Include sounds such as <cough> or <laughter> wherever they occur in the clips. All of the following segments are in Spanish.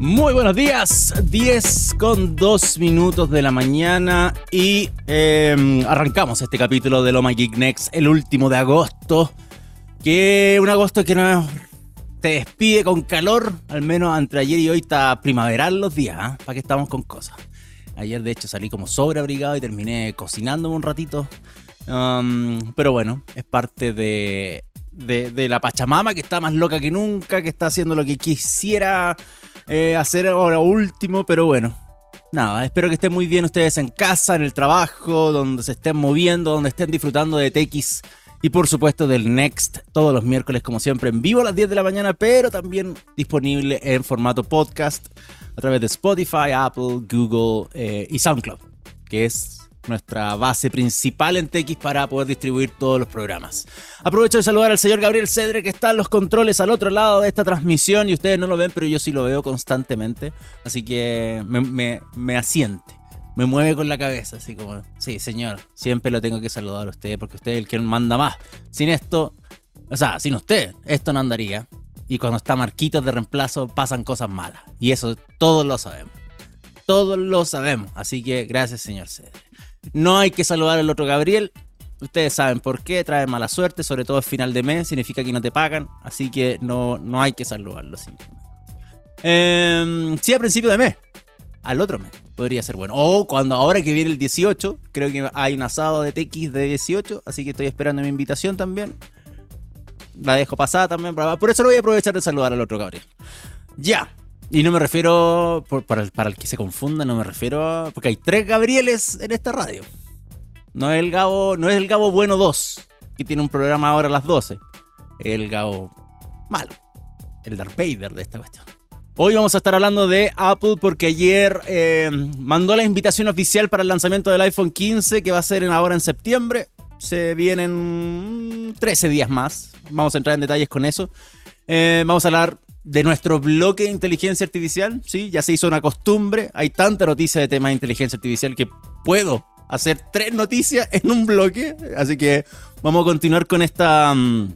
Muy buenos días, 10 con 2 minutos de la mañana y em, arrancamos este capítulo de Loma Geek Next, el último de agosto, que un agosto que nos te despide con calor, al menos entre ayer y hoy está primaveral los días, ¿ah? para que estamos con cosas. Ayer de hecho salí como sobreabrigado y terminé cocinándome un ratito, um, pero bueno, es parte de, de la Pachamama que está más loca que nunca, que está haciendo lo que quisiera eh, hacer ahora último, pero bueno. Nada, espero que estén muy bien ustedes en casa, en el trabajo, donde se estén moviendo, donde estén disfrutando de TX y por supuesto del Next todos los miércoles como siempre en vivo a las 10 de la mañana, pero también disponible en formato podcast a través de Spotify, Apple, Google eh, y SoundCloud, que es nuestra base principal en TX para poder distribuir todos los programas. Aprovecho de saludar al señor Gabriel Cedre que está en los controles al otro lado de esta transmisión y ustedes no lo ven, pero yo sí lo veo constantemente, así que me, asiente. Me mueve con la cabeza, así como, sí, señor, siempre lo tengo que saludar a usted porque usted es el que manda más. Sin esto, o sea, sin usted, esto no andaría. Y cuando está Marquitos de reemplazo pasan cosas malas. Y eso todos lo sabemos. Todos lo sabemos. Así que gracias, señor Cedre. No hay que saludar al otro Gabriel. Ustedes saben por qué, trae mala suerte, sobre todo el final de mes, significa que no te pagan, así que no, no hay que saludarlo. Eh, sí, a principio de mes, al otro mes, podría ser bueno. O cuando ahora que viene el 18, creo que hay un asado de TX de 18, así que estoy esperando mi invitación también. La dejo pasada también, por eso lo voy a aprovechar de saludar al otro Gabriel. Ya, y no me refiero, para, el, para el que se confunda, no me refiero a... Porque hay tres Gabrieles en esta radio. No es el Gabo, no es el Gabo Bueno 2, que tiene un programa ahora a las 12. El Gabo malo. El Darth Vader de esta cuestión. Hoy vamos a estar hablando de Apple porque ayer eh, mandó la invitación oficial para el lanzamiento del iPhone 15 que va a ser ahora en septiembre. Se vienen 13 días más. Vamos a entrar en detalles con eso. Eh, vamos a hablar de nuestro bloque de inteligencia artificial, ¿sí? Ya se hizo una costumbre, hay tanta noticia de temas de inteligencia artificial que puedo hacer tres noticias en un bloque, así que vamos a continuar con esta mm,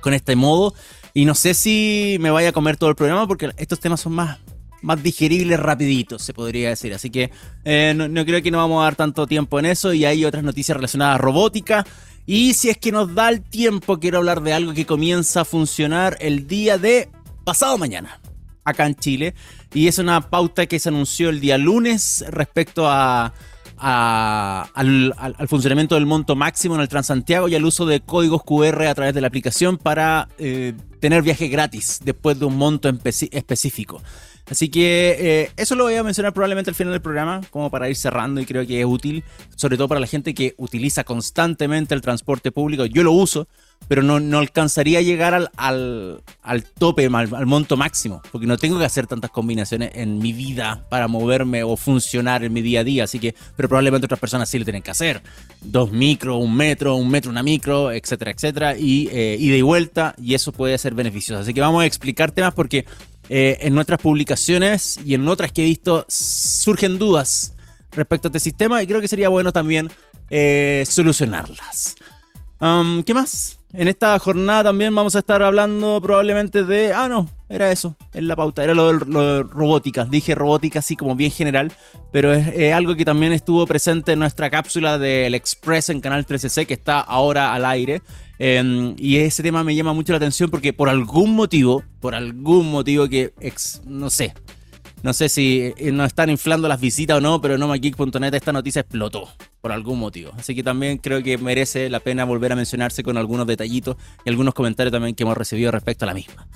con este modo y no sé si me vaya a comer todo el programa porque estos temas son más más digeribles rapiditos, se podría decir. Así que eh, no, no, creo que no vamos a dar tanto tiempo en eso. Y hay otras noticias relacionadas a robótica. Y si es que nos da el tiempo, quiero hablar de algo que comienza a funcionar el día de pasado mañana, acá en Chile. Y es una pauta que se anunció el día lunes respecto a, al, funcionamiento del monto máximo en el Transantiago y al uso de códigos QR a través de la aplicación para eh, tener viaje gratis después de un monto específico. Así que eh, eso lo voy a mencionar probablemente al final del programa, como para ir cerrando y creo que es útil, sobre todo para la gente que utiliza constantemente el transporte público. Yo lo uso, pero no, no alcanzaría a llegar al, al, tope, al, monto máximo, porque no tengo que hacer tantas combinaciones en mi vida para moverme o funcionar en mi día a día, así que, pero probablemente otras personas sí lo tienen que hacer. Dos micros, un metro, un metro, una micro, etcétera, etcétera, y eh, ida vuelta, y eso puede ser beneficioso. Así que vamos a explicarte más porque eh, en nuestras publicaciones y en otras que he visto surgen dudas respecto a este sistema y creo que sería bueno también eh, solucionarlas. Um, ¿Qué más? En esta jornada también vamos a estar hablando probablemente de... Ah, no, era eso, en la pauta, era lo de, robótica. Dije robótica así como bien general, pero es, algo que también estuvo presente en nuestra cápsula del Express en Canal 13C, que está ahora al aire. Em, y ese tema me llama mucho la atención porque por algún motivo, por algún motivo que, no sé, no sé si eh, nos están inflando las visitas o no, pero en nomageek.net esta noticia explotó por algún motivo. Así que también creo que merece la pena volver a mencionarse con algunos detallitos y algunos comentarios también que hemos recibido respecto a la misma.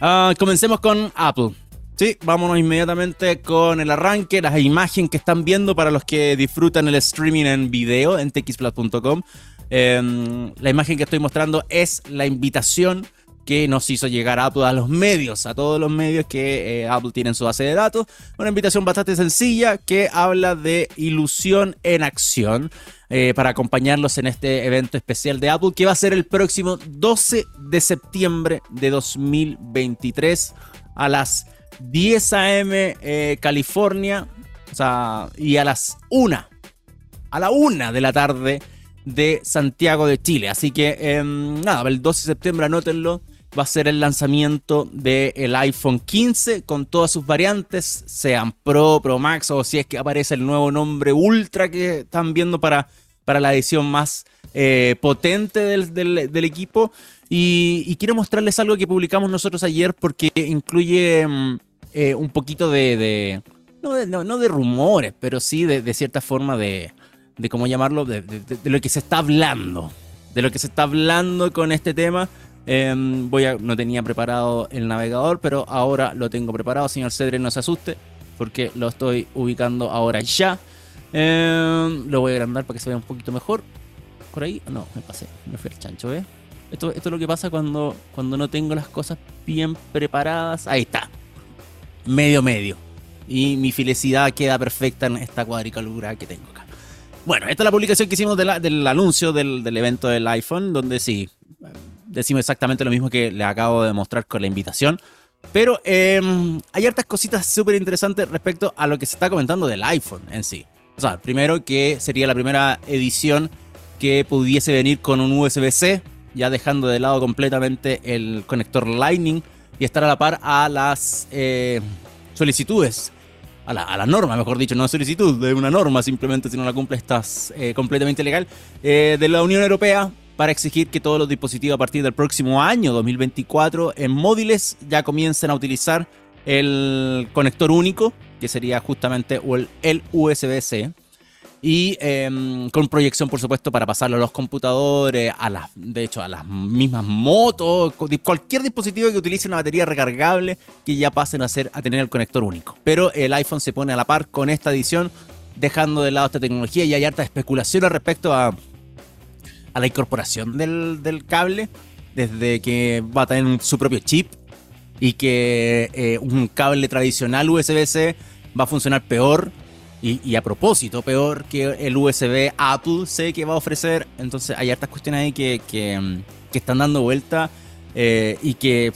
Ah, comencemos con Apple. Sí, vámonos inmediatamente con el arranque, las imágenes que están viendo para los que disfrutan el streaming en video en txplat.com. Em, la imagen que estoy mostrando es la invitación que nos hizo llegar Apple a los medios, a todos los medios que eh, Apple tiene en su base de datos. Una invitación bastante sencilla que habla de ilusión en acción eh, para acompañarlos en este evento especial de Apple que va a ser el próximo 12 de septiembre de 2023 a las 10 a.m. Eh, California o sea, y a las 1, a la 1 de la tarde de Santiago de Chile. Así que, em, nada, el 12 de septiembre anótenlo. Va a ser el lanzamiento del iPhone 15 con todas sus variantes, sean Pro, Pro Max o si es que aparece el nuevo nombre Ultra que están viendo para, para la edición más eh, potente del, equipo. Y, quiero mostrarles algo que publicamos nosotros ayer porque incluye mm, eh, un poquito de, no, de, rumores, pero sí de, cierta forma de, de cómo llamarlo, de, lo que se está hablando. De lo que se está hablando con este tema. Em, voy no tenía preparado el navegador, pero ahora lo tengo preparado. Señor Cedre, no se asuste, porque lo estoy ubicando ahora ya. Em, lo voy a agrandar para que se vea un poquito mejor. Por ahí, no, me pasé, me fui al chancho, ¿eh? Esto, esto es lo que pasa cuando, cuando no tengo las cosas bien preparadas. Ahí está, medio medio. Y mi felicidad queda perfecta en esta cuadricalura que tengo acá. Bueno, esta es la publicación que hicimos del anuncio del, del evento del iPhone, donde sí, decimos exactamente lo mismo que le acabo de mostrar con la invitación. Pero em, hay hartas cositas súper interesantes respecto a lo que se está comentando del iPhone en sí. O sea, primero que sería la primera edición que pudiese venir con un USB-C, ya dejando de lado completamente el conector Lightning y estar a la par a las eh, solicitudes, a la, norma, mejor dicho, no solicitud, de una norma simplemente si no la cumple estás eh, completamente legal, eh, de la Unión Europea para exigir que todos los dispositivos a partir del próximo año 2024 en móviles ya comiencen a utilizar el conector único, que sería justamente el USB-C. Y em, con proyección, por supuesto, para pasarlo a los computadores, a las, de hecho, a las mismas motos, cualquier dispositivo que utilice una batería recargable que ya pasen a, ser, a tener el conector único. Pero el iPhone se pone a la par con esta edición, dejando de lado esta tecnología y hay harta especulación al respecto a a la incorporación del, cable, desde que va a tener su propio chip y que eh, un cable tradicional USB-C va a funcionar peor y, a propósito peor que el USB Apple C que va a ofrecer. Entonces hay hartas cuestiones ahí que, que, están dando vuelta eh, y que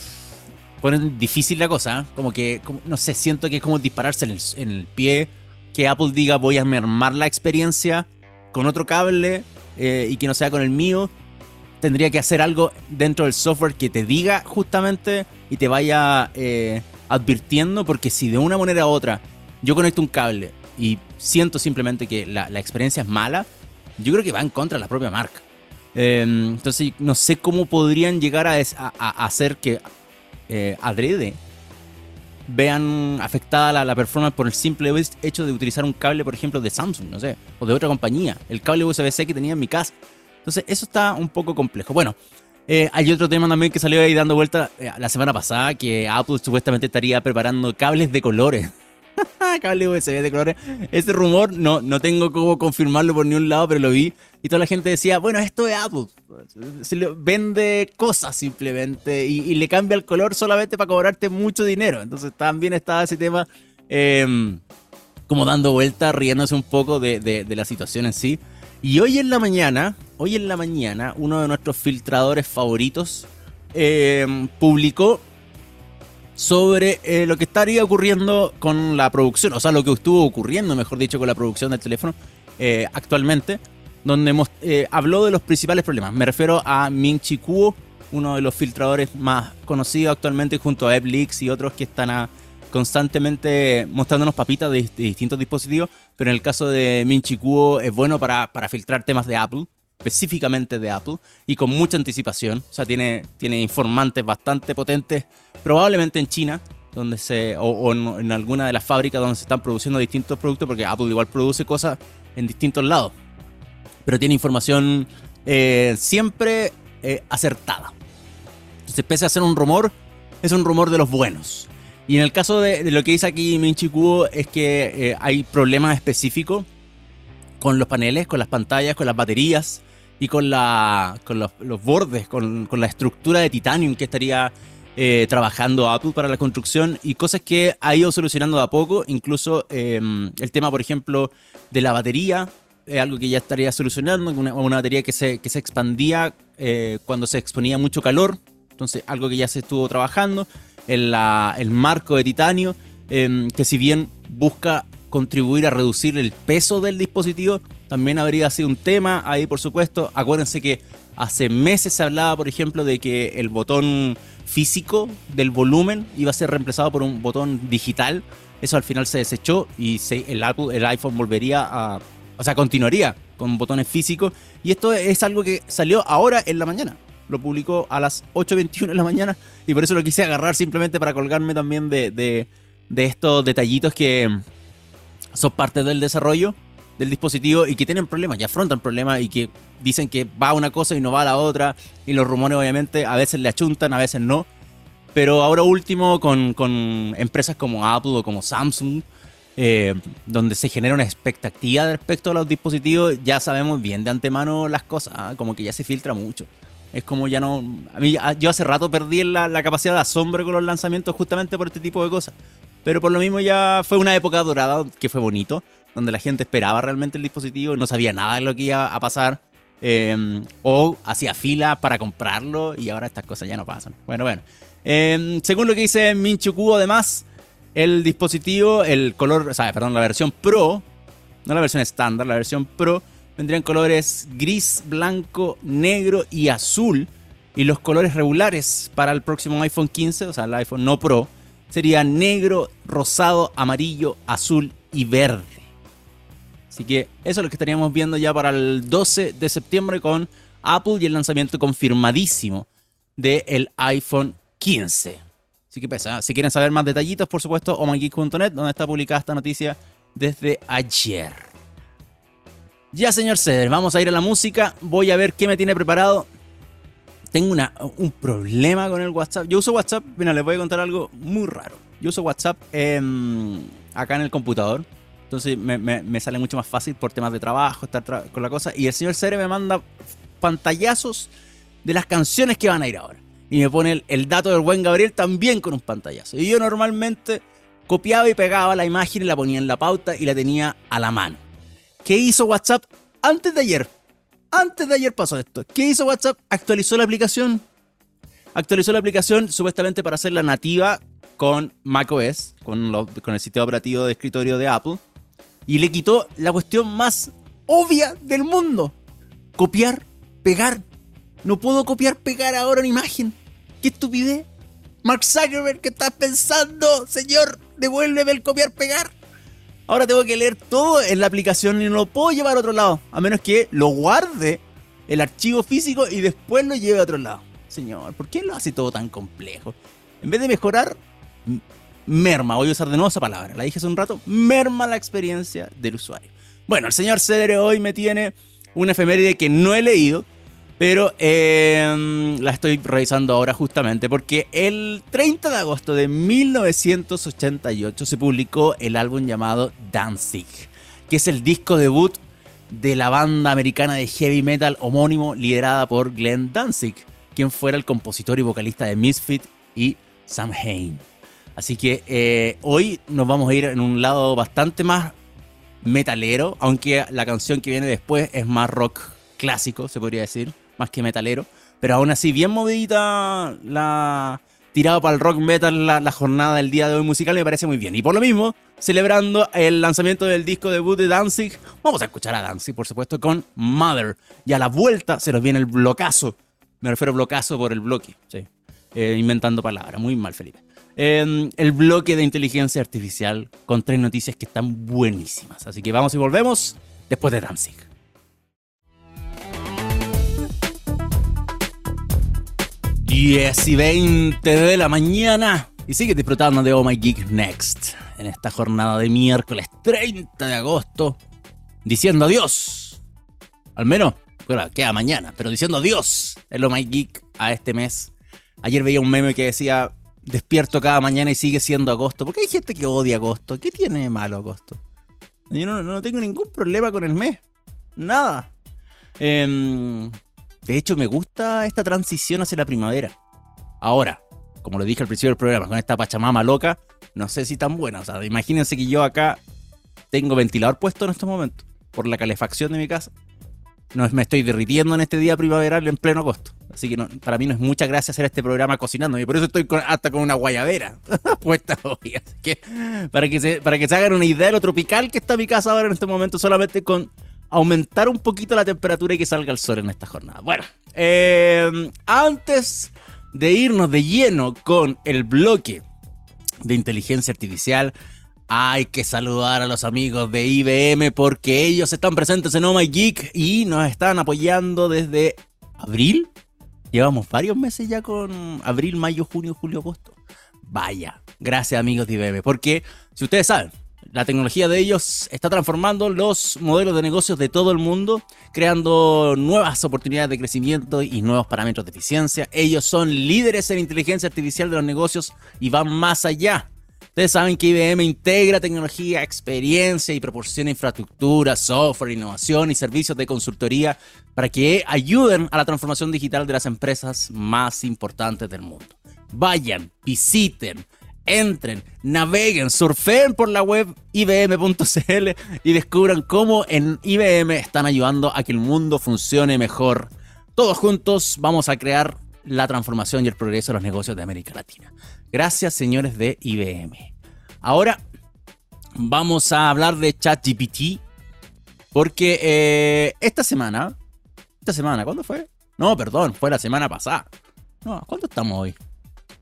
ponen difícil la cosa. ¿eh? Como que, no sé, siento que es como dispararse en el, en el pie. Que Apple diga voy a mermar la experiencia con otro cable eh, y que no sea con el mío, tendría que hacer algo dentro del software que te diga justamente y te vaya eh, advirtiendo, porque si de una manera u otra yo conecto un cable y siento simplemente que la, experiencia es mala, yo creo que va en contra de la propia marca. Em, entonces, no sé cómo podrían llegar a, hacer que eh, adrede vean afectada la, la, performance por el simple hecho de utilizar un cable, por ejemplo, de Samsung, no sé, o de otra compañía, el cable USB-C que tenía en mi casa. Entonces, eso está un poco complejo. Bueno, eh, hay otro tema también que salió ahí dando vuelta eh, la semana pasada, que Apple supuestamente estaría preparando cables de colores. <laughs> cable USB de colores. Ese rumor no, no tengo cómo confirmarlo por ningún lado, pero lo vi. Y toda la gente decía, bueno, esto es Apple. Vende cosas simplemente y, le cambia el color solamente para cobrarte mucho dinero. Entonces también estaba ese tema em, como dando vuelta, riéndose un poco de, la situación en sí. Y hoy en la mañana, hoy en la mañana, uno de nuestros filtradores favoritos em, publicó sobre eh, lo que estaría ocurriendo con la producción, o sea, lo que estuvo ocurriendo, mejor dicho, con la producción del teléfono eh, actualmente, donde eh, habló de los principales problemas. Me refiero a Ming Chi Kuo, uno de los filtradores más conocidos actualmente, junto a AppLeaks y otros que están constantemente mostrándonos papitas de, distintos dispositivos, pero en el caso de Ming Chi Kuo es bueno para filtrar temas de Apple específicamente de Apple y con mucha anticipación. O sea, tiene, tiene informantes bastante potentes, probablemente en China, donde se, o, en, alguna de las fábricas donde se están produciendo distintos productos, porque Apple igual produce cosas en distintos lados. Pero tiene información eh, siempre eh, acertada. Entonces, pese a ser un rumor, es un rumor de los buenos. Y en el caso de, lo que dice aquí Minchi es que eh, hay problemas específicos con los paneles, con las pantallas, con las baterías, y con, la, con los, bordes, con, la estructura de titanium que estaría eh, trabajando Apple para la construcción y cosas que ha ido solucionando de a poco, incluso em, el tema, por ejemplo, de la batería, es algo que ya estaría solucionando, una, una batería que se, que se expandía eh, cuando se exponía mucho calor, entonces algo que ya se estuvo trabajando, el, el marco de titanio, em, que si bien busca contribuir a reducir el peso del dispositivo, también habría sido un tema ahí, por supuesto. Acuérdense que hace meses se hablaba, por ejemplo, de que el botón físico del volumen iba a ser reemplazado por un botón digital. Eso al final se desechó y el, Apple, el iPhone volvería a... O sea, continuaría con botones físicos. Y esto es algo que salió ahora en la mañana. Lo publicó a las 8.21 de la mañana y por eso lo quise agarrar simplemente para colgarme también de, de, de estos detallitos que son parte del desarrollo del dispositivo y que tienen problemas, y afrontan problemas y que dicen que va una cosa y no va a la otra. Y los rumores obviamente a veces le achuntan, a veces no. Pero ahora último con, con empresas como Apple o como Samsung, eh, donde se genera una expectativa respecto a los dispositivos, ya sabemos bien de antemano las cosas, ¿ah? como que ya se filtra mucho. Es como ya no... A mí, yo hace rato perdí la, la capacidad de asombro con los lanzamientos justamente por este tipo de cosas. Pero por lo mismo ya fue una época dorada que fue bonito donde la gente esperaba realmente el dispositivo, no sabía nada de lo que iba a pasar, em, o hacía fila para comprarlo y ahora estas cosas ya no pasan. Bueno, bueno. Em, según lo que dice Minchu además, el dispositivo, el color, o sea, perdón, la versión Pro, no la versión estándar, la versión Pro, vendría en colores gris, blanco, negro y azul. Y los colores regulares para el próximo iPhone 15, o sea, el iPhone no Pro, serían negro, rosado, amarillo, azul y verde. Así que eso es lo que estaríamos viendo ya para el 12 de septiembre con Apple y el lanzamiento confirmadísimo del iPhone 15. Así que pesa. Si quieren saber más detallitos, por supuesto, omageek.net, donde está publicada esta noticia desde ayer. Ya, señor Ceder, vamos a ir a la música. Voy a ver qué me tiene preparado. Tengo una, un problema con el WhatsApp. Yo uso WhatsApp, mira, les voy a contar algo muy raro. Yo uso WhatsApp acá en el computador entonces me, sale mucho más fácil por temas de trabajo, con la cosa. Y el señor Cere me manda pantallazos de las canciones que van a ir ahora. Y me pone el, dato del buen Gabriel también con un pantallazo. Y yo normalmente copiaba y pegaba la imagen y la ponía en la pauta y la tenía a la mano. ¿Qué hizo WhatsApp antes de ayer? Antes de ayer pasó esto. ¿Qué hizo WhatsApp? Actualizó la aplicación. Actualizó la aplicación supuestamente para hacerla nativa con macOS, con, con el sistema operativo de escritorio de Apple y le quitó la cuestión más obvia del mundo. Copiar, pegar. No puedo copiar, pegar ahora una imagen. ¡Qué estupidez! Mark Zuckerberg, ¿qué estás pensando? Señor, devuélveme el copiar, pegar. Ahora tengo que leer todo en la aplicación y no lo puedo llevar a otro lado. A menos que lo guarde el archivo físico y después lo lleve a otro lado. Señor, ¿por qué lo hace todo tan complejo? En vez de mejorar, merma, voy a usar de nuevo esa palabra, la dije hace un rato, merma la experiencia del usuario. Bueno, el señor Cedere hoy me tiene una efeméride que no he leído, pero em, la estoy revisando ahora justamente porque el 30 de agosto de 1988 se publicó el álbum llamado Danzig, que es el disco debut de la banda americana de heavy metal homónimo liderada por Glenn Danzig, quien fuera el compositor y vocalista de Misfit y Samhain. Así que eh, hoy nos vamos a ir en un lado bastante más metalero, aunque la canción que viene después es más rock clásico, se podría decir, más que metalero. Pero aún así, bien movidita la tirado para el rock metal la, jornada del día de hoy musical me parece muy bien. Y por lo mismo, celebrando el lanzamiento del disco debut de Danzig, vamos a escuchar a Danzig, por supuesto, con Mother. Y a la vuelta se nos viene el blocazo. Me refiero a blocazo por el bloque, sí. Eh, inventando palabras, muy mal, Felipe el bloque de inteligencia artificial con tres noticias que están buenísimas. Así que vamos y volvemos después de Danzig. Diez y 20 de la mañana y sigue disfrutando de Oh My Geek Next en esta jornada de miércoles 30 de agosto, diciendo adiós. Al menos, bueno, queda mañana, pero diciendo adiós el Oh My Geek a este mes. Ayer veía un meme que decía despierto cada mañana y sigue siendo agosto. Porque hay gente que odia agosto. ¿Qué tiene de malo agosto? Yo no, tengo ningún problema con el mes. Nada. Em, de hecho, me gusta esta transición hacia la primavera. Ahora, como lo dije al principio del programa, con esta pachamama loca, no sé si tan buena. O sea, imagínense que yo acá tengo ventilador puesto en estos momentos por la calefacción de mi casa. No, me estoy derritiendo en este día primaveral en pleno agosto. Así que para mí no es mucha gracia hacer este programa cocinando. Y por eso estoy hasta con una guayabera <laughs> puesta hoy. Así que para que, se, para que se hagan una idea de lo tropical que está mi casa ahora en este momento, solamente con aumentar un poquito la temperatura y que salga el sol en esta jornada. Bueno, eh, antes de irnos de lleno con el bloque de inteligencia artificial, hay que saludar a los amigos de IBM porque ellos están presentes en Oh My Geek y nos están apoyando desde abril. Llevamos varios meses ya con abril, mayo, junio, julio, agosto. Vaya, gracias amigos de IBM, porque si ustedes saben, la tecnología de ellos está transformando los modelos de negocios de todo el mundo, creando nuevas oportunidades de crecimiento y nuevos parámetros de eficiencia. Ellos son líderes en inteligencia artificial de los negocios y van más allá. Ustedes saben que IBM integra tecnología, experiencia y proporciona infraestructura, software, innovación y servicios de consultoría para que ayuden a la transformación digital de las empresas más importantes del mundo. Vayan, visiten, entren, naveguen, surfen por la web ibm.cl y descubran cómo en IBM están ayudando a que el mundo funcione mejor. Todos juntos vamos a crear la transformación y el progreso de los negocios de América Latina. Gracias, señores de IBM. Ahora vamos a hablar de ChatGPT porque eh, esta semana, esta semana, ¿cuándo fue? No, perdón, fue la semana pasada. No, ¿cuándo estamos hoy?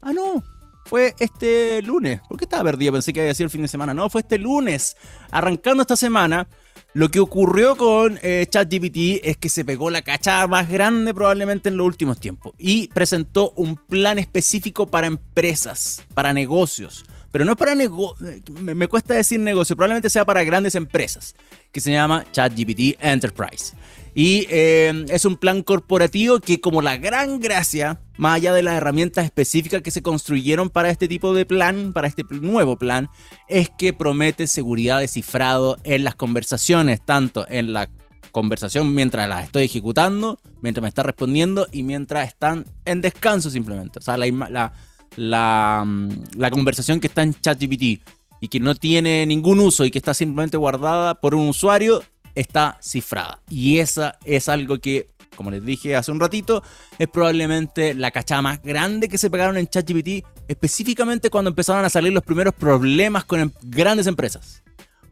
Ah, no, fue este lunes. ¿Por qué estaba perdido? Pensé que había sido el fin de semana. No, fue este lunes. Arrancando esta semana, lo que ocurrió con eh, ChatGPT es que se pegó la cachada más grande probablemente en los últimos tiempos y presentó un plan específico para empresas, para negocios. Pero no para negocios, me, cuesta decir negocio, probablemente sea para grandes empresas, que se llama ChatGPT Enterprise. Y eh, es un plan corporativo que como la gran gracia, más allá de las herramientas específicas que se construyeron para este tipo de plan, para este nuevo plan, es que promete seguridad de cifrado en las conversaciones, tanto en la conversación mientras las estoy ejecutando, mientras me está respondiendo y mientras están en descanso simplemente. O sea, la, la, mm, la conversación que está en ChatGPT y que no tiene ningún uso y que está simplemente guardada por un usuario está cifrada. Y esa es algo que, como les dije hace un ratito, es probablemente la cachada más grande que se pegaron en ChatGPT, específicamente cuando empezaron a salir los primeros problemas con em, grandes empresas.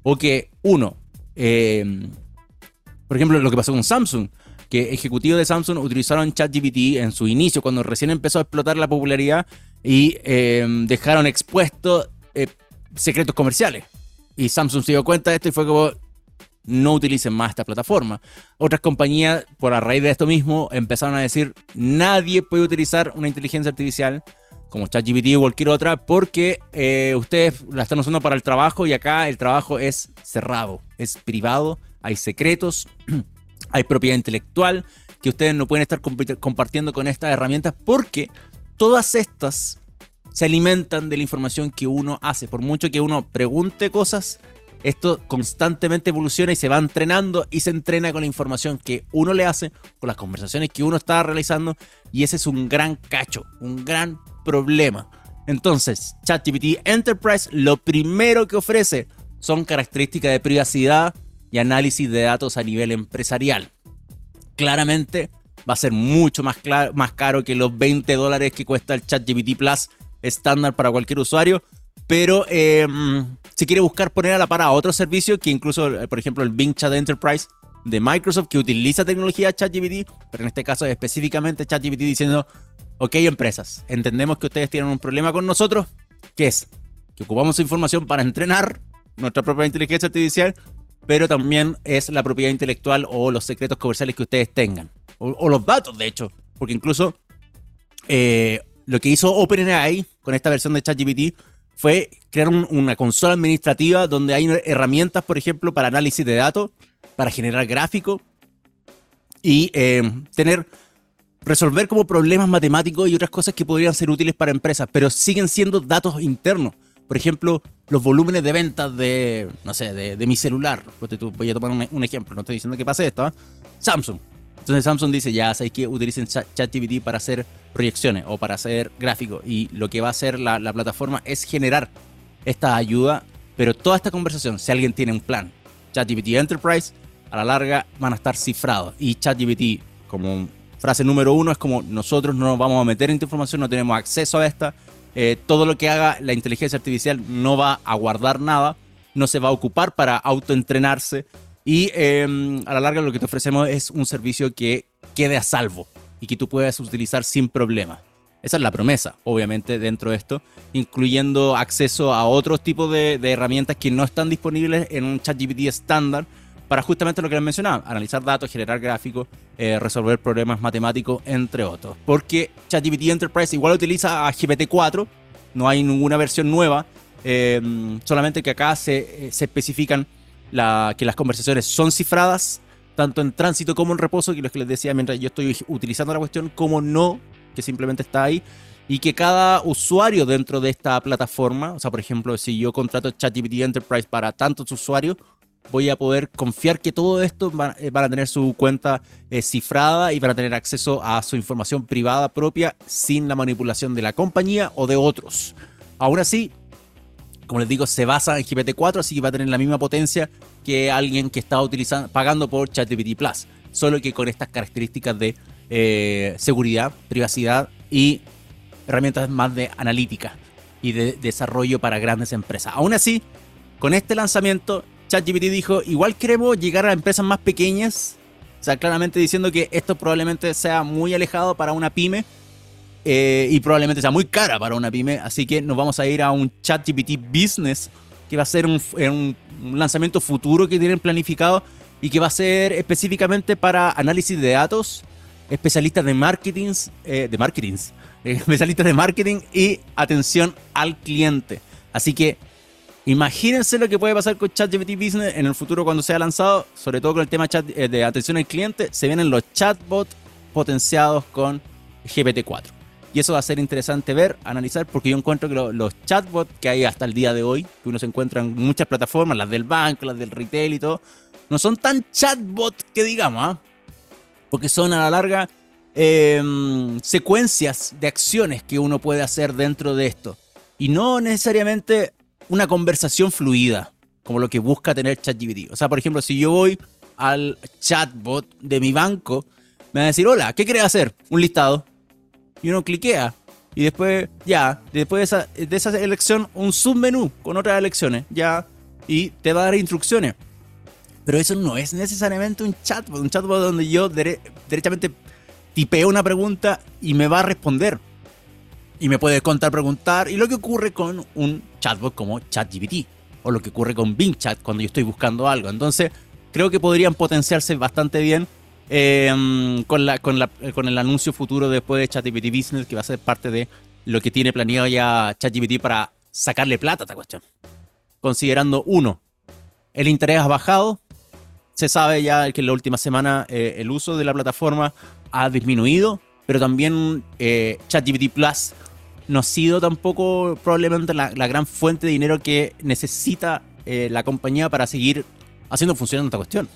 O que, uno, eh, por ejemplo, lo que pasó con Samsung, que ejecutivos de Samsung utilizaron ChatGPT en su inicio, cuando recién empezó a explotar la popularidad, y eh, dejaron expuestos eh, secretos comerciales. Y Samsung se dio cuenta de esto y fue como, no utilicen más esta plataforma. Otras compañías, por a raíz de esto mismo, empezaron a decir, nadie puede utilizar una inteligencia artificial como ChatGPT o cualquier otra, porque eh, ustedes la están usando para el trabajo y acá el trabajo es cerrado, es privado, hay secretos, <clears throat> hay propiedad intelectual que ustedes no pueden estar compartiendo con estas herramientas porque todas estas se alimentan de la información que uno hace. Por mucho que uno pregunte cosas, esto constantemente evoluciona y se va entrenando y se entrena con la información que uno le hace, con las conversaciones que uno está realizando y ese es un gran cacho, un gran problema. Entonces, ChatGPT Enterprise lo primero que ofrece son características de privacidad y análisis de datos a nivel empresarial. Claramente va a ser mucho más, más caro que los 20 dólares que cuesta el ChatGPT Plus estándar para cualquier usuario, pero em, si quiere buscar poner a la par a otro servicio, que incluso, eh, por ejemplo, el Bing Chat Enterprise de Microsoft, que utiliza tecnología ChatGPT, pero en este caso específicamente ChatGPT diciendo, ok empresas, entendemos que ustedes tienen un problema con nosotros, que es que ocupamos su información para entrenar nuestra propia inteligencia artificial, pero también es la propiedad intelectual o los secretos comerciales que ustedes tengan, o, los datos de hecho, porque incluso eh, lo que hizo OpenAI con esta versión de ChatGPT fue crear una consola administrativa donde hay herramientas, por ejemplo, para análisis de datos, para generar gráficos y eh, tener resolver como problemas matemáticos y otras cosas que podrían ser útiles para empresas, pero siguen siendo datos internos. Por ejemplo, los volúmenes de ventas de, no sé, de, mi celular. Voy a tomar un, ejemplo, no estoy diciendo que pase esto. ¿eh? Samsung. Entonces Samsung dice, ya sabéis que utilicen ChatGPT para hacer proyecciones o para hacer gráficos. Y lo que va a hacer la, plataforma es generar esta ayuda. Pero toda esta conversación, si alguien tiene un plan, ChatGPT Enterprise, a la larga van a estar cifrados. Y ChatGPT, como frase número uno, es como nosotros no nos vamos a meter en esta información, no tenemos acceso a esta. Eh, todo lo que haga la inteligencia artificial no va a guardar nada, no se va a ocupar para autoentrenarse y em, a la larga lo que te ofrecemos es un servicio que quede a salvo y que tú puedas utilizar sin problema. Esa es la promesa, obviamente, dentro de esto, incluyendo acceso a otros tipos de, herramientas que no están disponibles en un ChatGPT estándar para justamente lo que les mencionaba, analizar datos, generar gráficos, eh, resolver problemas matemáticos, entre otros. Porque ChatGPT Enterprise igual utiliza a GPT-4, no hay ninguna versión nueva, eh, solamente que acá se, eh, se especifican la, que las conversaciones son cifradas, tanto en tránsito como en reposo, que lo que les decía mientras yo estoy utilizando la cuestión, como no que simplemente está ahí y que cada usuario dentro de esta plataforma, o sea, por ejemplo, si yo contrato ChatGPT Enterprise para tantos usuarios, voy a poder confiar que todo esto van, eh, a tener su cuenta eh, cifrada y van a tener acceso a su información privada propia sin la manipulación de la compañía o de otros. Aún así, como les digo, se basa en GPT-4, así que va a tener la misma potencia que alguien que está utilizando, pagando por ChatGPT Plus, solo que con estas características de eh, seguridad, privacidad y herramientas más de analítica y de desarrollo para grandes empresas. Aún así, con este lanzamiento, ChatGPT dijo, igual queremos llegar a empresas más pequeñas, o sea, claramente diciendo que esto probablemente sea muy alejado para una pyme eh, y probablemente sea muy cara para una pyme, así que nos vamos a ir a un ChatGPT Business, que va a ser un, un lanzamiento futuro que tienen planificado y que va a ser específicamente para análisis de datos especialistas de marketing, eh, de marketing, <laughs> especialistas de marketing y atención al cliente. Así que imagínense lo que puede pasar con ChatGPT Business en el futuro cuando sea lanzado, sobre todo con el tema eh, de atención al cliente, se vienen los chatbots potenciados con GPT-4. Y eso va a ser interesante ver, analizar, porque yo encuentro que los chatbots que hay hasta el día de hoy, que uno se encuentra en muchas plataformas, las del banco, las del retail y todo, no son tan chatbots que digamos, ¿ah? porque son a la larga em, secuencias de acciones que uno puede hacer dentro de esto. Y no necesariamente una conversación fluida, como lo que busca tener ChatGPT. O sea, por ejemplo, si yo voy al chatbot de mi banco, me va a decir, hola, ¿qué querés hacer? Un listado. Y uno cliquea. Y después, ya, después de esa, de esa elección, un submenú con otras elecciones. Ya. Y te va a dar instrucciones. Pero eso no es necesariamente un chatbot, un chatbot donde yo derechamente tipeo una pregunta y me va a responder. Y me puede contar, preguntar. Y lo que ocurre con un chatbot como ChatGPT. O lo que ocurre con Bing Chat cuando yo estoy buscando algo. Entonces, creo que podrían potenciarse bastante bien em, con, la, con, la, con el anuncio futuro después de ChatGPT Business, que va a ser parte de lo que tiene planeado ya ChatGPT para sacarle plata a esta cuestión. Considerando, uno, el interés ha bajado, se sabe ya que en la última semana eh, el uso de la plataforma ha disminuido, pero también eh, ChatGPT Plus no ha sido tampoco probablemente la, gran fuente de dinero que necesita eh, la compañía para seguir haciendo funcionar esta cuestión.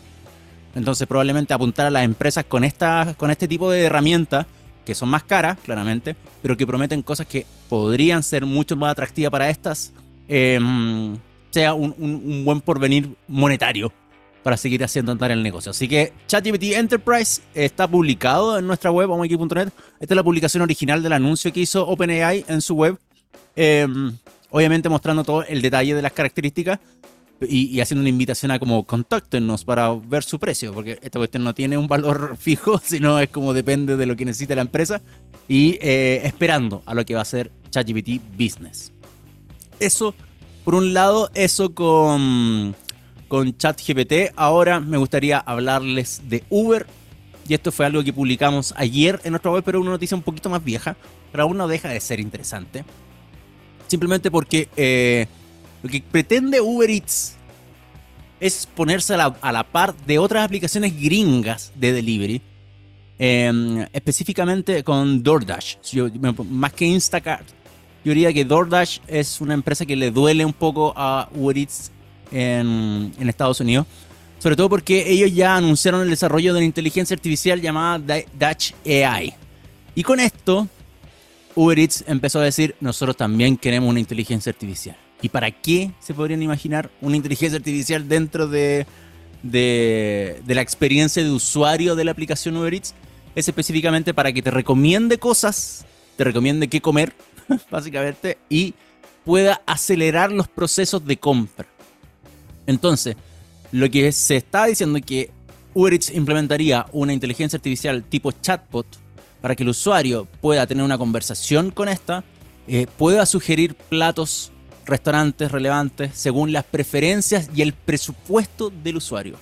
Entonces probablemente apuntar a las empresas con, esta, con este tipo de herramientas, que son más caras, claramente, pero que prometen cosas que podrían ser mucho más atractivas para estas, em, sea un, un buen porvenir monetario para seguir haciendo andar el negocio. Así que ChatGPT Enterprise está publicado en nuestra web, omiki.net. Esta es la publicación original del anuncio que hizo OpenAI en su web. Em, obviamente mostrando todo el detalle de las características y, haciendo una invitación a como contáctenos para ver su precio, porque esta cuestión no tiene un valor <laughs> fijo, sino es como depende de lo que necesite la empresa y eh, esperando a lo que va a ser ChatGPT Business. Eso, por un lado, eso con con ChatGPT. Ahora me gustaría hablarles de Uber. Y esto fue algo que publicamos ayer en nuestra web, pero una noticia un poquito más vieja. Pero aún no deja de ser interesante. Simplemente porque eh, lo que pretende Uber Eats es ponerse a la, par de otras aplicaciones gringas de delivery. Em, específicamente con DoorDash. más que Instacart. Yo diría que DoorDash es una empresa que le duele un poco a Uber Eats en, Estados Unidos. Sobre todo porque ellos ya anunciaron el desarrollo de la inteligencia artificial llamada Dutch AI. Y con esto, Uber Eats empezó a decir, nosotros también queremos una inteligencia artificial. ¿Y para qué se podrían imaginar una inteligencia artificial dentro de, de, la experiencia de usuario de la aplicación Uber Eats? Es específicamente para que te recomiende cosas, te recomiende qué comer, <laughs> básicamente, y pueda acelerar los procesos de compra. Entonces, lo que se está diciendo es que Uber Eats implementaría una inteligencia artificial tipo chatbot para que el usuario pueda tener una conversación con esta, eh, pueda sugerir platos, restaurantes relevantes según las preferencias y el presupuesto del usuario.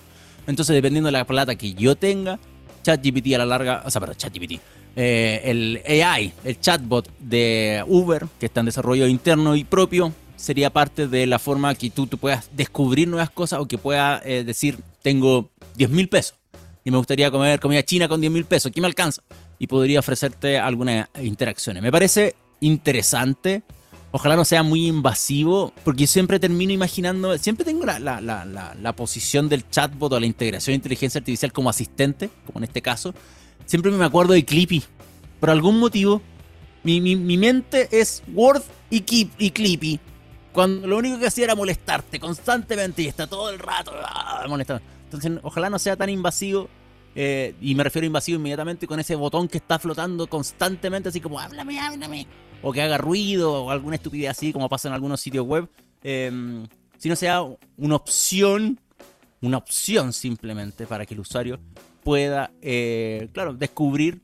Entonces, dependiendo de la plata que yo tenga, ChatGPT a la larga, o sea, perdón, ChatGPT, eh, el AI, el chatbot de Uber, que está en desarrollo interno y propio, sería parte de la forma que tú, tú puedas descubrir nuevas cosas o que pueda eh, decir, tengo 10 mil pesos y me gustaría comer comida china con 10 mil pesos, ¿qué me alcanza? Y podría ofrecerte algunas interacciones. Me parece interesante. Ojalá no sea muy invasivo, porque siempre termino imaginando, siempre tengo la, la, la, la, posición del chatbot o la integración de inteligencia artificial como asistente, como en este caso. Siempre me acuerdo de Clippy. Por algún motivo, mi, mi, mi mente es Word y, Keep, y Clippy. Cuando lo único que hacía era molestarte constantemente y está todo el rato ah, molestando. Entonces, ojalá no sea tan invasivo eh, y me refiero a invasivo inmediatamente con ese botón que está flotando constantemente, así como háblame, háblame. O que haga ruido o alguna estupidez así, como pasa en algunos sitios web. Eh, sino sea una opción, una opción simplemente para que el usuario pueda, eh, claro, descubrir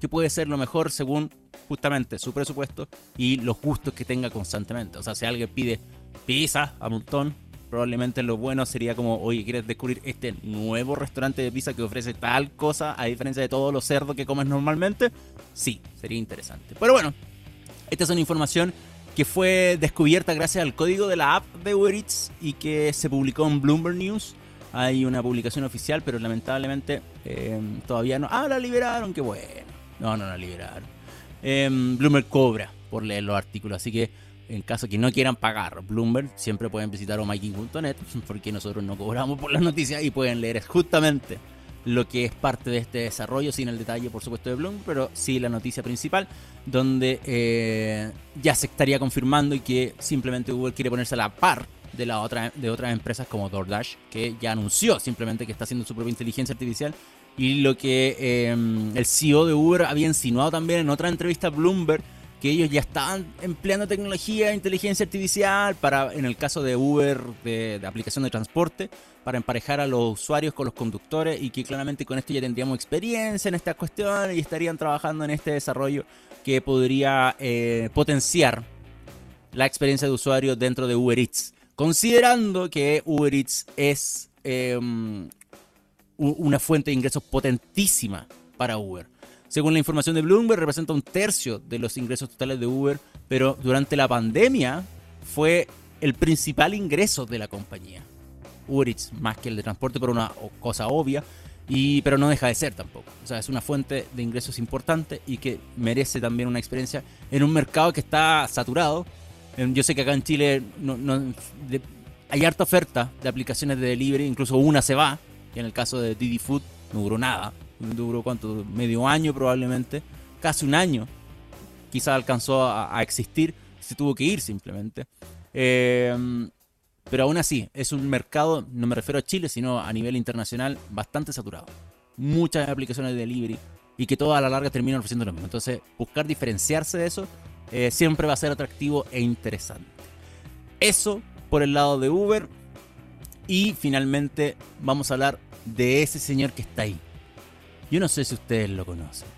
qué puede ser lo mejor según justamente su presupuesto y los gustos que tenga constantemente. O sea, si alguien pide pizza a montón, probablemente lo bueno sería como, oye, ¿quieres descubrir este nuevo restaurante de pizza que ofrece tal cosa a diferencia de todos los cerdos que comes normalmente? Sí, sería interesante. Pero bueno, esta es una información que fue descubierta gracias al código de la app de Uber Eats y que se publicó en Bloomberg News. Hay una publicación oficial, pero lamentablemente eh, todavía no. Ah, la liberaron, qué bueno. No, no la liberaron. Eh, Bloomberg cobra por leer los artículos, así que en caso que no quieran pagar Bloomberg, siempre pueden visitar omaking.net <laughs> porque nosotros no cobramos por las noticias y pueden leer justamente lo que es parte de este desarrollo, sin el detalle por supuesto de Bloomberg, pero sí la noticia principal, donde eh, ya se estaría confirmando y que simplemente Google quiere ponerse a la par de, la otra, de otras empresas como DoorDash, que ya anunció simplemente que está haciendo su propia inteligencia artificial. Y lo que eh, el CEO de Uber había insinuado también en otra entrevista a Bloomberg, que ellos ya estaban empleando tecnología inteligencia artificial para, en el caso de Uber, de, aplicación de transporte, para emparejar a los usuarios con los conductores y que claramente con esto ya tendríamos experiencia en estas cuestiones y estarían trabajando en este desarrollo que podría eh, potenciar la experiencia de usuario dentro de Uber Eats. Considerando que Uber Eats es em, una fuente de ingresos potentísima para Uber. Según la información de Bloomberg, representa un tercio de los ingresos totales de Uber, pero durante la pandemia fue el principal ingreso de la compañía. Uber Eats, más que el de transporte por una cosa obvia, y, pero no deja de ser tampoco. O sea, es una fuente de ingresos importante y que merece también una experiencia en un mercado que está saturado. Yo sé que acá en Chile hay harta oferta de aplicaciones de delivery, incluso una se va, y en el caso de Didi Food no duró nada duró cuánto, medio año probablemente, casi un año, quizá alcanzó a, existir, se tuvo que ir simplemente. Eh, pero aún así, es un mercado, no me refiero a Chile, sino a nivel internacional, bastante saturado. Muchas aplicaciones de delivery y que todas a la larga terminan ofreciendo lo mismo. Entonces, buscar diferenciarse de eso eh, siempre va a ser atractivo e interesante. Eso por el lado de Uber. Y finalmente vamos a hablar de ese señor que está ahí. Yo no sé si ustedes lo conocen.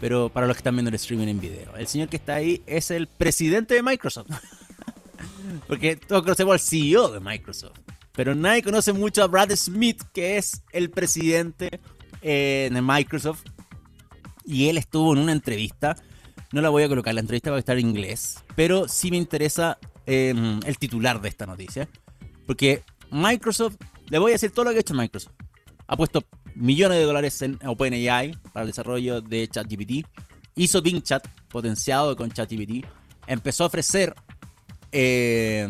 Pero para los que están viendo el streaming en video, el señor que está ahí es el presidente de Microsoft. <laughs> Porque todos conocemos al CEO de Microsoft. Pero nadie conoce mucho a Brad Smith, que es el presidente eh, de Microsoft. Y él estuvo en una entrevista. No la voy a colocar, la entrevista va a estar en inglés. Pero sí me interesa em, el titular de esta noticia. Porque Microsoft, le voy a decir todo lo que ha hecho Microsoft. Ha puesto millones de dólares en OpenAI para el desarrollo de ChatGPT. Hizo Bing Chat potenciado con ChatGPT. Empezó a ofrecer eh,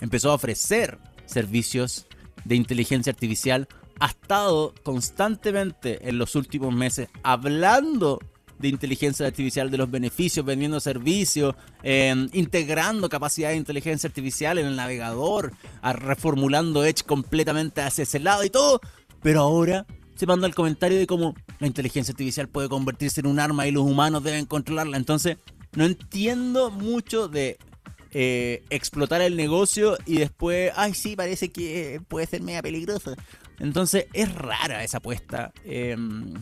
empezó a ofrecer servicios de inteligencia artificial. Ha estado constantemente en los últimos meses hablando de inteligencia artificial, de los beneficios, vendiendo servicios, eh, integrando capacidad de inteligencia artificial en el navegador, reformulando Edge completamente hacia ese lado y todo. Pero ahora se manda el comentario de cómo la inteligencia artificial puede convertirse en un arma y los humanos deben controlarla. Entonces, no entiendo mucho de eh, explotar el negocio y después, ay, sí, parece que puede ser media peligrosa. Entonces, es rara esa apuesta. Em,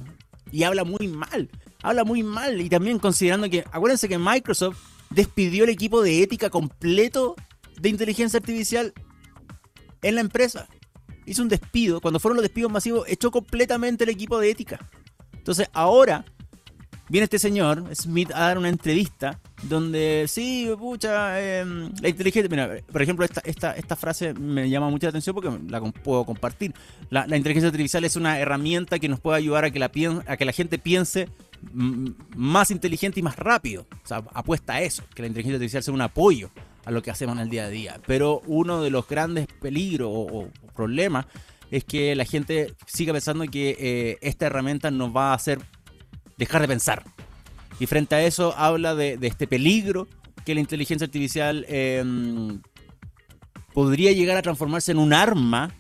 y habla muy mal habla muy mal. Y también considerando que, acuérdense que Microsoft despidió el equipo de ética completo de inteligencia artificial en la empresa. Hizo un despido. Cuando fueron los despidos masivos, echó completamente el equipo de ética. Entonces ahora viene este señor, Smith, a dar una entrevista donde sí, pucha, em, la inteligencia, mira, por ejemplo, esta, esta, esta frase me llama mucha atención porque la puedo compartir. La, inteligencia artificial es una herramienta que nos puede ayudar a que la, a que la gente piense más inteligente y más rápido. O sea, apuesta a eso, que la inteligencia artificial sea un apoyo a lo que hacemos en el día a día. Pero uno de los grandes peligros o, problemas es que la gente siga pensando que eh, esta herramienta nos va a hacer dejar de pensar. Y frente a eso habla de, este peligro que la inteligencia artificial em, podría llegar a transformarse en un arma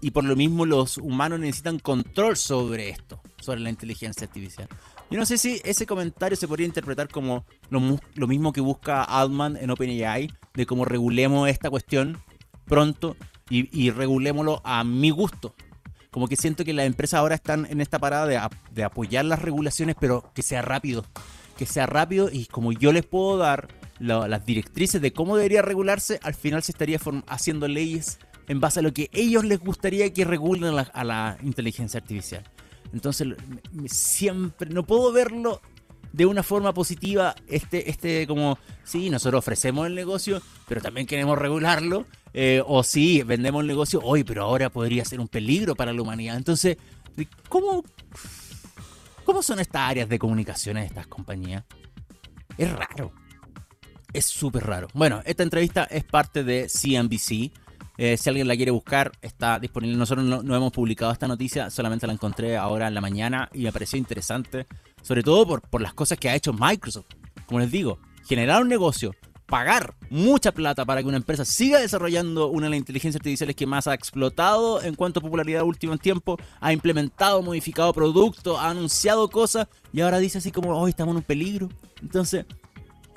y por lo mismo los humanos necesitan control sobre esto, sobre la inteligencia artificial. Yo no sé si ese comentario se podría interpretar como lo, mismo que busca Altman en OpenAI, de cómo regulemos esta cuestión pronto y, y regulémoslo a mi gusto como que siento que las empresas ahora están en esta parada de, apoyar las regulaciones, pero que sea rápido. Que sea rápido y como yo les puedo dar las directrices de cómo debería regularse, al final se estaría haciendo leyes en base a lo que ellos les gustaría que regulen a la, inteligencia artificial. Entonces, siempre, no puedo verlo de una forma positiva, este, este como, sí, nosotros ofrecemos el negocio, pero también queremos regularlo eh, o sí, vendemos el negocio hoy, pero ahora podría ser un peligro para la humanidad. Entonces, ¿cómo, cómo son estas áreas de comunicación de estas compañías? Es raro. Es súper raro. Bueno, esta entrevista es parte de CNBC. Eh, si alguien la quiere buscar, está disponible. Nosotros no, no, hemos publicado esta noticia, solamente la encontré ahora en la mañana y me pareció interesante, sobre todo por, por las cosas que ha hecho Microsoft. Como les digo, generar un negocio pagar mucha plata para que una empresa siga desarrollando una de las inteligencias artificiales que más ha explotado en cuanto a popularidad último tiempo, ha implementado, modificado productos, ha anunciado cosas y ahora dice así como, hoy estamos en un peligro. Entonces,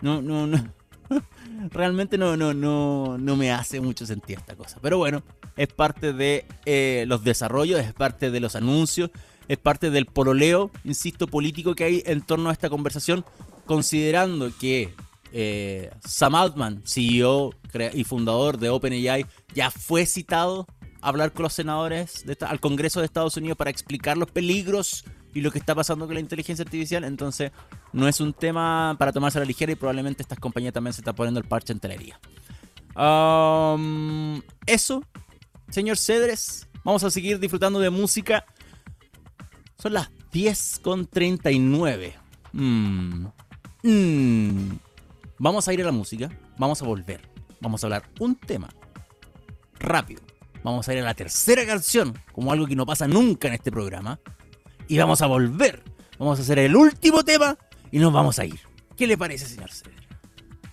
no, no, no. <laughs> Realmente no, no, no, no me hace mucho sentido esta cosa. Pero bueno, es parte de eh, los desarrollos, es parte de los anuncios, es parte del pololeo, insisto, político que hay en torno a esta conversación, considerando que eh, Sam Altman, CEO y fundador de OpenAI, ya fue citado a hablar con los senadores al Congreso de Estados Unidos para explicar los peligros y lo que está pasando con la inteligencia artificial. Entonces, no es un tema para tomarse a la ligera y probablemente estas compañías también se están poniendo el parche en telería. Um, eso, señor Cedres, vamos a seguir disfrutando de música. Son las 10 con 39. Mmm. Mmm. Vamos a ir a la música, vamos a volver, vamos a hablar un tema rápido. Vamos a ir a la tercera canción, como algo que no pasa nunca en este programa. Y vamos a volver. Vamos a hacer el último tema y nos vamos a ir. ¿Qué le parece, señor Ceder?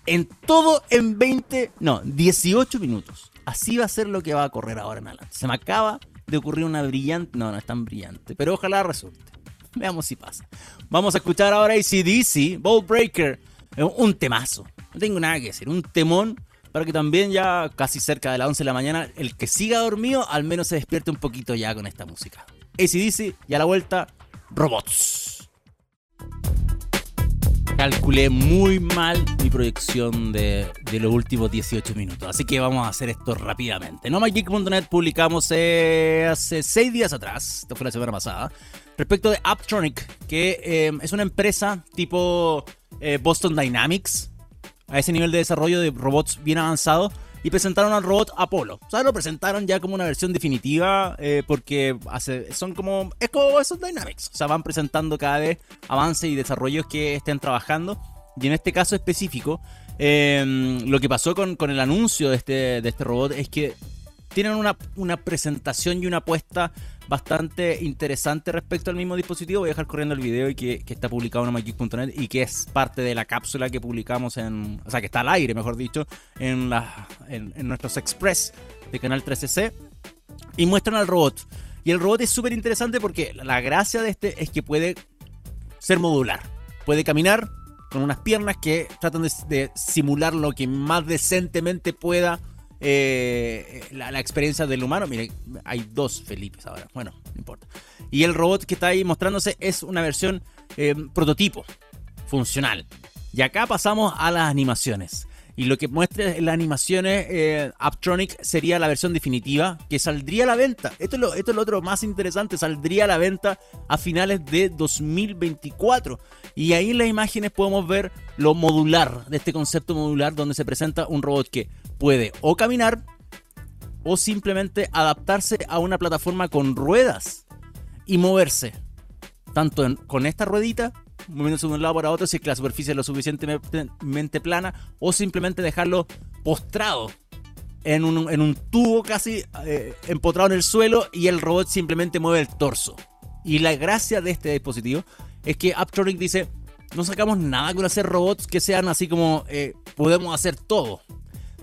En todo en 20, no, 18 minutos. Así va a ser lo que va a correr ahora en adelante. Se me acaba de ocurrir una brillante, no, no es tan brillante, pero ojalá resulte. Veamos si pasa. Vamos a escuchar ahora ACDC, Ball Breaker un temazo. No tengo nada que decir. Un temón para que también ya casi cerca de las 11 de la mañana, el que siga dormido al menos se despierte un poquito ya con esta música. ACDC y a la vuelta, robots. Calculé muy mal mi proyección de, los últimos 18 minutos, así que vamos a hacer esto rápidamente. NoMyGeek.net publicamos eh, hace 6 días atrás, esto fue la semana pasada, respecto de Aptronic, que eh, es una empresa tipo eh, Boston Dynamics, a ese nivel de desarrollo de robots bien avanzados, y presentaron al robot Apollo. O sea, lo presentaron ya como una versión definitiva, eh, porque hace, son como. Es como Boston Dynamics. O sea, van presentando cada vez avances y desarrollos que estén trabajando. Y en este caso específico, em, lo que pasó con, con, el anuncio de este, de este robot es que tienen una, una presentación y una apuesta bastante interesante respecto al mismo dispositivo. Voy a dejar corriendo el video y que, está publicado en mygeek.net y que es parte de la cápsula que publicamos en. O sea, que está al aire, mejor dicho, en, la, en, nuestros Express de Canal 13C. Y muestran al robot. Y el robot es súper interesante porque la gracia de este es que puede ser modular. Puede caminar con unas piernas que tratan de, simular lo que más decentemente pueda eh, la, experiencia del humano. Mire, hay dos Felipes ahora. Bueno, no importa. Y el robot que está ahí mostrándose es una versión eh, prototipo, funcional. Y acá pasamos a las animaciones. Y lo que muestra las animaciones, eh, Aptronic sería la versión definitiva que saldría a la venta. Esto es, lo, esto es lo otro más interesante, saldría a la venta a finales de 2024. Y ahí en las imágenes podemos ver lo modular, de este concepto modular donde se presenta un robot que puede o caminar o simplemente adaptarse a una plataforma con ruedas y moverse. Tanto con esta ruedita moviéndose de un lado para otro si es que la superficie es lo suficientemente plana o simplemente dejarlo postrado en un, en un tubo casi eh, empotrado en el suelo y el robot simplemente mueve el torso. Y la gracia de este dispositivo es que Aptronic dice, no sacamos nada con hacer robots que sean así como eh, podemos hacer todo.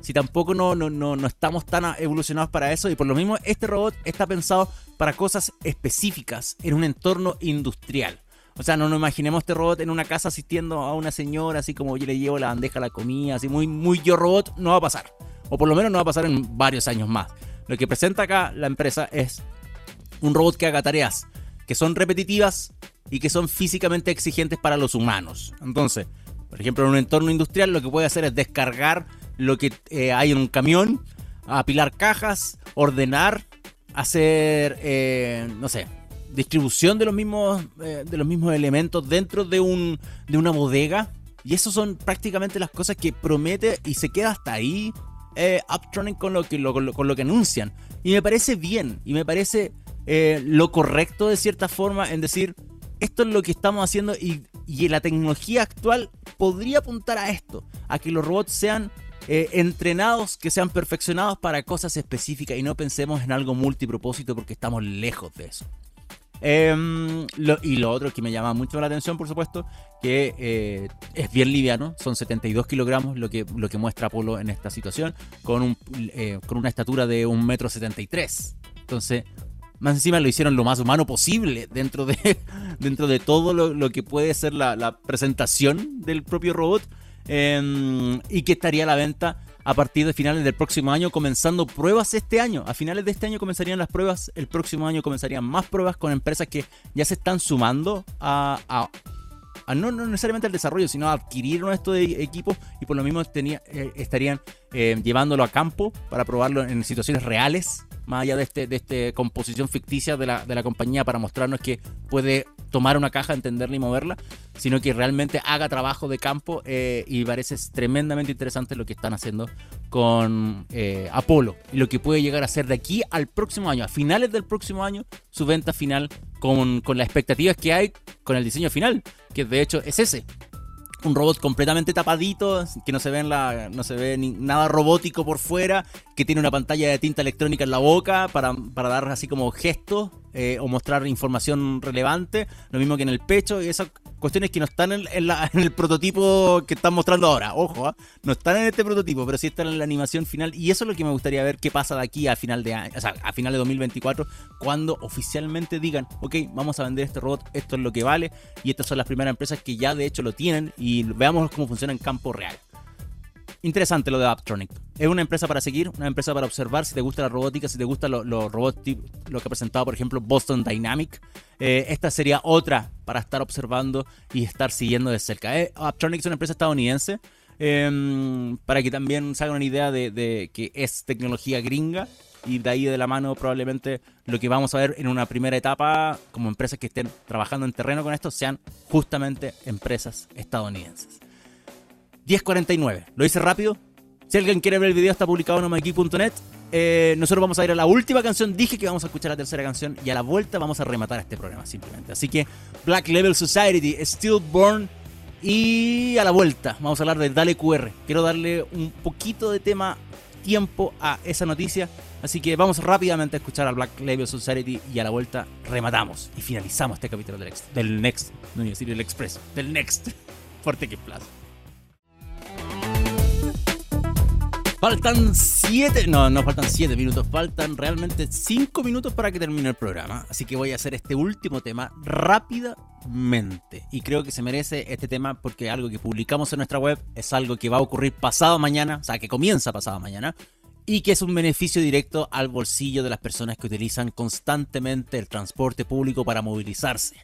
Si tampoco no, no, no, no estamos tan evolucionados para eso y por lo mismo este robot está pensado para cosas específicas en un entorno industrial. O sea, no nos imaginemos este robot en una casa asistiendo a una señora, así como yo le llevo la bandeja a la comida, así muy, muy yo robot, no va a pasar. O por lo menos no va a pasar en varios años más. Lo que presenta acá la empresa es un robot que haga tareas que son repetitivas y que son físicamente exigentes para los humanos. Entonces, por ejemplo, en un entorno industrial lo que puede hacer es descargar lo que eh, hay en un camión, apilar cajas, ordenar, hacer, eh, no sé, distribución de los mismos, eh, de los mismos elementos dentro de, un, de una bodega. Y eso son prácticamente las cosas que promete y se queda hasta ahí Uptronic con lo, que, con lo que anuncian. Y me parece bien, y me parece lo correcto de cierta forma en decir, esto es lo que estamos haciendo y, y la tecnología actual podría apuntar a esto, a que los robots sean eh, entrenados, que sean perfeccionados para cosas específicas y no pensemos en algo multipropósito porque estamos lejos de eso. Em, y lo otro que me llama mucho la atención, por supuesto, que eh, es bien liviano, son 72 kilogramos lo que, lo que muestra Apolo en esta situación, con, un, eh, con una estatura de 1,73 m. Entonces, más encima lo hicieron lo más humano posible dentro de, <laughs> dentro de todo lo, que puede ser la, presentación del propio robot em, y que estaría a la venta a partir de finales del próximo año, comenzando pruebas este año. A finales de este año comenzarían las pruebas, el próximo año comenzarían más pruebas con empresas que ya se están sumando a, no, necesariamente al desarrollo, sino a adquirir estos equipos y por lo mismo eh, estarían eh, llevándolo a campo para probarlo en situaciones reales, más allá de esta de este composición ficticia de la, de la compañía para mostrarnos que puede tomar una caja, entenderla y moverla, sino que realmente haga trabajo de campo eh, y parece tremendamente interesante lo que están haciendo con eh, Apolo y lo que puede llegar a ser de aquí al próximo año, a finales del próximo año, su venta final con, con las expectativas que hay con el diseño final, que de hecho es ese, un robot completamente tapadito, que no se ve, la, no se ve ni, nada robótico por fuera, que tiene una pantalla de tinta electrónica en la boca para, para dar así como gestos eh, o mostrar información relevante, lo mismo que en el pecho, y esas cuestiones que no están <laughs> en, el prototipo que están mostrando ahora, ojo, ¿ah? no están en este prototipo, pero sí están en la animación final, y eso es lo que me gustaría ver qué pasa de aquí a final de año, o sea, a final de 2024, cuando oficialmente digan, ok, vamos a vender este robot, esto es lo que vale, y estas son las primeras empresas que ya de hecho lo tienen, y veamos cómo funciona en campo real. Interesante lo de Aptronic. Es una empresa para seguir, una empresa para observar. Si te gusta la robótica, si te gusta los robots, lo que ha presentado, por ejemplo, Boston Dynamic, eh, esta sería otra para estar observando y estar siguiendo de cerca. Eh, Aptronic es una empresa estadounidense. Em, para que también se hagan una idea de, que es tecnología gringa y de ahí de la mano probablemente lo que vamos a ver en una primera etapa como empresas que estén trabajando en terreno con esto sean justamente empresas estadounidenses. 10.49. Lo hice rápido. Si alguien quiere ver el video, está publicado en omaki.net. Eh, nosotros vamos a ir a la última canción. Dije que vamos a escuchar la tercera canción y a la vuelta vamos a rematar este programa simplemente. Así que Black Level Society, Stillborn y a la vuelta vamos a hablar de Dale QR. Quiero darle un poquito de tema, tiempo a esa noticia. Así que vamos rápidamente a escuchar a Black Level Society y a la vuelta rematamos y finalizamos este capítulo del, del Next, no iba a decir el Express, del Next, <laughs> Fuerte que Plaza. Faltan 7, no, no faltan 7 minutos, faltan realmente 5 minutos para que termine el programa. Así que voy a hacer este último tema rápidamente. Y creo que se merece este tema porque algo que publicamos en nuestra web es algo que va a ocurrir pasado mañana, o sea, que comienza pasado mañana. y que es un beneficio directo al bolsillo de las personas que utilizan constantemente el transporte público para movilizarse.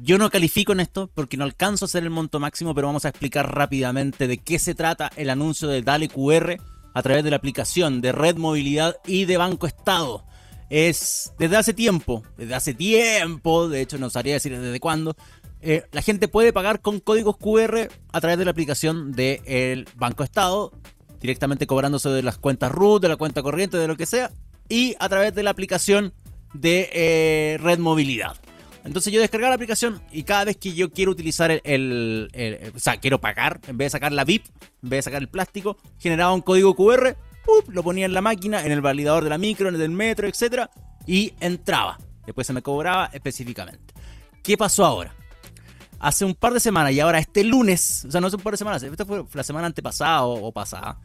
Yo no califico en esto porque no alcanzo a hacer el monto máximo, pero vamos a explicar rápidamente de qué se trata el anuncio de Dale QR a través de la aplicación de Red Movilidad y de Banco Estado. Es desde hace tiempo, desde hace tiempo, de hecho no sabría decir desde cuándo, eh, la gente puede pagar con códigos QR a través de la aplicación del Banco Estado, directamente cobrándose de las cuentas RUT, de la cuenta corriente, de lo que sea, y a través de la aplicación de eh, Red Movilidad. Entonces yo descargaba la aplicación y cada vez que yo quiero utilizar el, O sea, quiero pagar, en vez de sacar la VIP, en vez de sacar el plástico, generaba un código QR, lo ponía en la máquina, en el validador de la micro, en el del metro, etc. Y entraba. Después se me cobraba específicamente. ¿Qué pasó ahora? Hace un par de semanas y ahora este lunes, o sea, no hace un par de semanas, esta fue la semana antepasada o, pasada,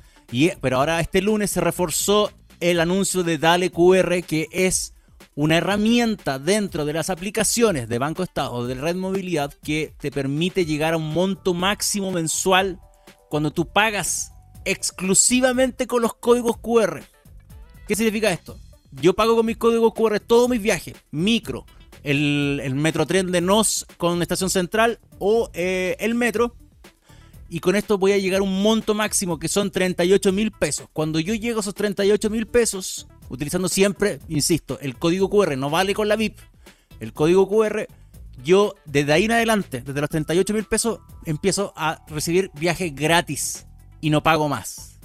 pero ahora este lunes se reforzó el anuncio de Dale QR, que es una herramienta dentro de las aplicaciones de Banco Estado o de Red Movilidad que te permite llegar a un monto máximo mensual cuando tú pagas exclusivamente con los códigos QR. ¿Qué significa esto? Yo pago con mis códigos QR todos mis viajes, micro, el, el metrotren de NOS con estación central o eh, el metro. Y con esto voy a llegar a un monto máximo que son 38 mil pesos. Cuando yo llego a esos 38 mil pesos, utilizando siempre, insisto, el código QR no vale con la VIP. El código QR, yo desde ahí en adelante, desde los 38 mil pesos, empiezo a recibir viajes gratis y no pago más.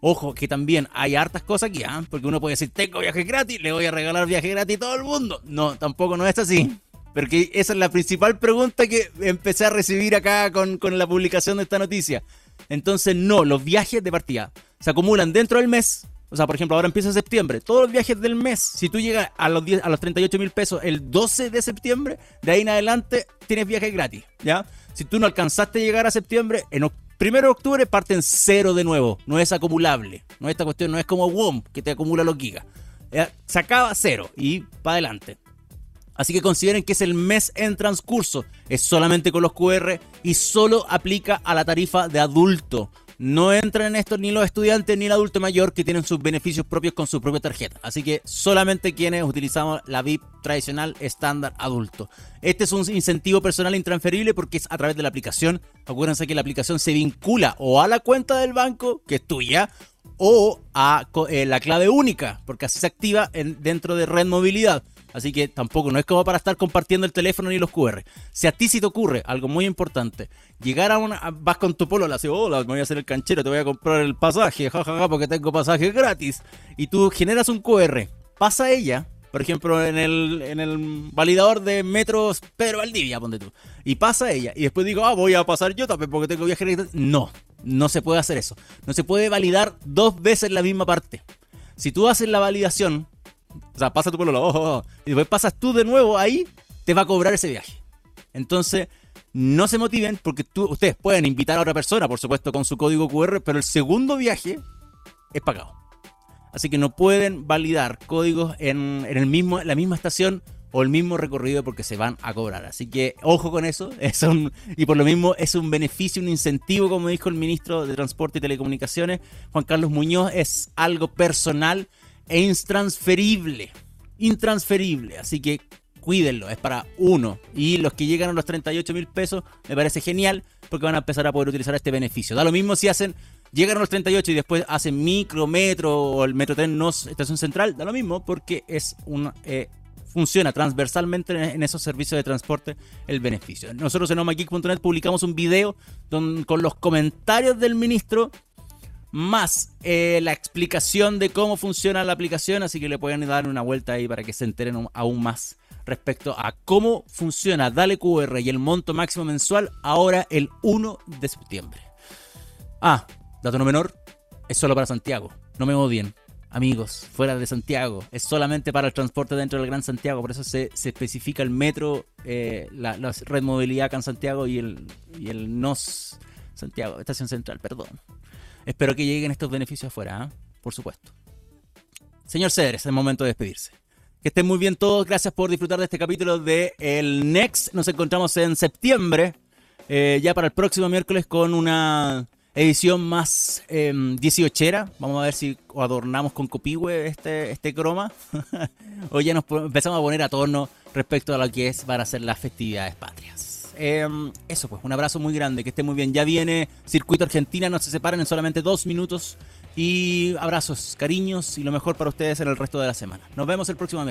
Ojo, que también hay hartas cosas aquí, ¿ah? porque uno puede decir, tengo viajes gratis, le voy a regalar viajes gratis a todo el mundo. No, tampoco no es así. Porque esa es la principal pregunta que empecé a recibir acá con, con la publicación de esta noticia. Entonces, no, los viajes de partida se acumulan dentro del mes o sea, por ejemplo, ahora empieza septiembre. Todos los viajes del mes, si tú llegas a los, 10, a los 38 mil pesos el 12 de septiembre, de ahí en adelante tienes viajes gratis, ¿ya? Si tú no alcanzaste a llegar a septiembre, en primero de octubre parten cero de nuevo. No es acumulable. No esta cuestión no es como WOM, que te acumula los gigas. Se acaba cero y para adelante. Así que consideren que es el mes en transcurso. Es solamente con los QR y solo aplica a la tarifa de adulto no entran en esto ni los estudiantes ni el adulto mayor que tienen sus beneficios propios con su propia tarjeta. Así que solamente quienes utilizamos la VIP tradicional estándar adulto. Este es un incentivo personal intransferible porque es a través de la aplicación. Acuérdense que la aplicación se vincula o a la cuenta del banco, que es tuya, o a eh, la clave única, porque así se activa dentro de Red Movilidad. Así que tampoco, no es como para estar compartiendo el teléfono ni los QR. Si a ti sí te ocurre algo muy importante, llegar a una. Vas con tu polo, le haces, hola, me voy a hacer el canchero, te voy a comprar el pasaje, jajaja, porque tengo pasaje gratis. Y tú generas un QR, pasa ella, por ejemplo, en el, en el validador de metros Pedro Valdivia, ponte tú. Y pasa ella. Y después digo, ah, voy a pasar yo también porque tengo viaje. No, no se puede hacer eso. No se puede validar dos veces la misma parte. Si tú haces la validación o sea, pasa tu pueblo, oh, oh, y después pasas tú de nuevo ahí, te va a cobrar ese viaje. Entonces, no se motiven porque tú, ustedes pueden invitar a otra persona, por supuesto, con su código QR, pero el segundo viaje es pagado. Así que no pueden validar códigos en, el mismo, la misma estación o el mismo recorrido porque se van a cobrar. Así que ojo con eso. <laughs> Es y por lo mismo es un beneficio, un incentivo, como dijo el ministro de Transporte y Telecomunicaciones, Juan Carlos Muñoz. Es algo personal e intransferible. Intransferible. Así que cuídenlo, es para uno. Y los que llegan a los 38 mil pesos, me parece genial porque van a empezar a poder utilizar este beneficio. Da lo mismo si hacen, llegan a los 38 y después hacen micro, metro o el metro tren no estación central, da lo mismo porque es un, eh, funciona transversalmente en esos servicios de transporte el beneficio. Nosotros en omageek.net publicamos un video con los comentarios del ministro más eh, la explicación de cómo funciona la aplicación, así que le pueden dar una vuelta ahí para que se enteren aún más respecto a cómo funciona Dale QR y el monto máximo mensual ahora el 1 de septiembre. Ah, dato no menor, es solo para Santiago, no me odien. Amigos, fuera de Santiago, es solamente para el transporte dentro del Gran Santiago, por eso se, especifica el metro, eh, la, red movilidad acá en Santiago y el, y el NOS Santiago, Estación Central, perdón. Espero que lleguen estos beneficios afuera, ¿ah? por supuesto. Señor Cedres, es el momento de despedirse. Que estén muy bien todos. Gracias por disfrutar de este capítulo de El Next. Nos encontramos en septiembre, eh, ya para el próximo miércoles, con una edición más eh, 18era. Vamos a ver si adornamos con copihue este, este croma. <laughs> o ya nos empezamos a poner a torno respecto a lo que es para hacer las festividades patrias. Eh, eso pues, un abrazo muy grande, que esté muy bien. Ya viene Circuito Argentina, no se separan en solamente dos minutos. Y abrazos, cariños y lo mejor para ustedes en el resto de la semana. Nos vemos el próximo.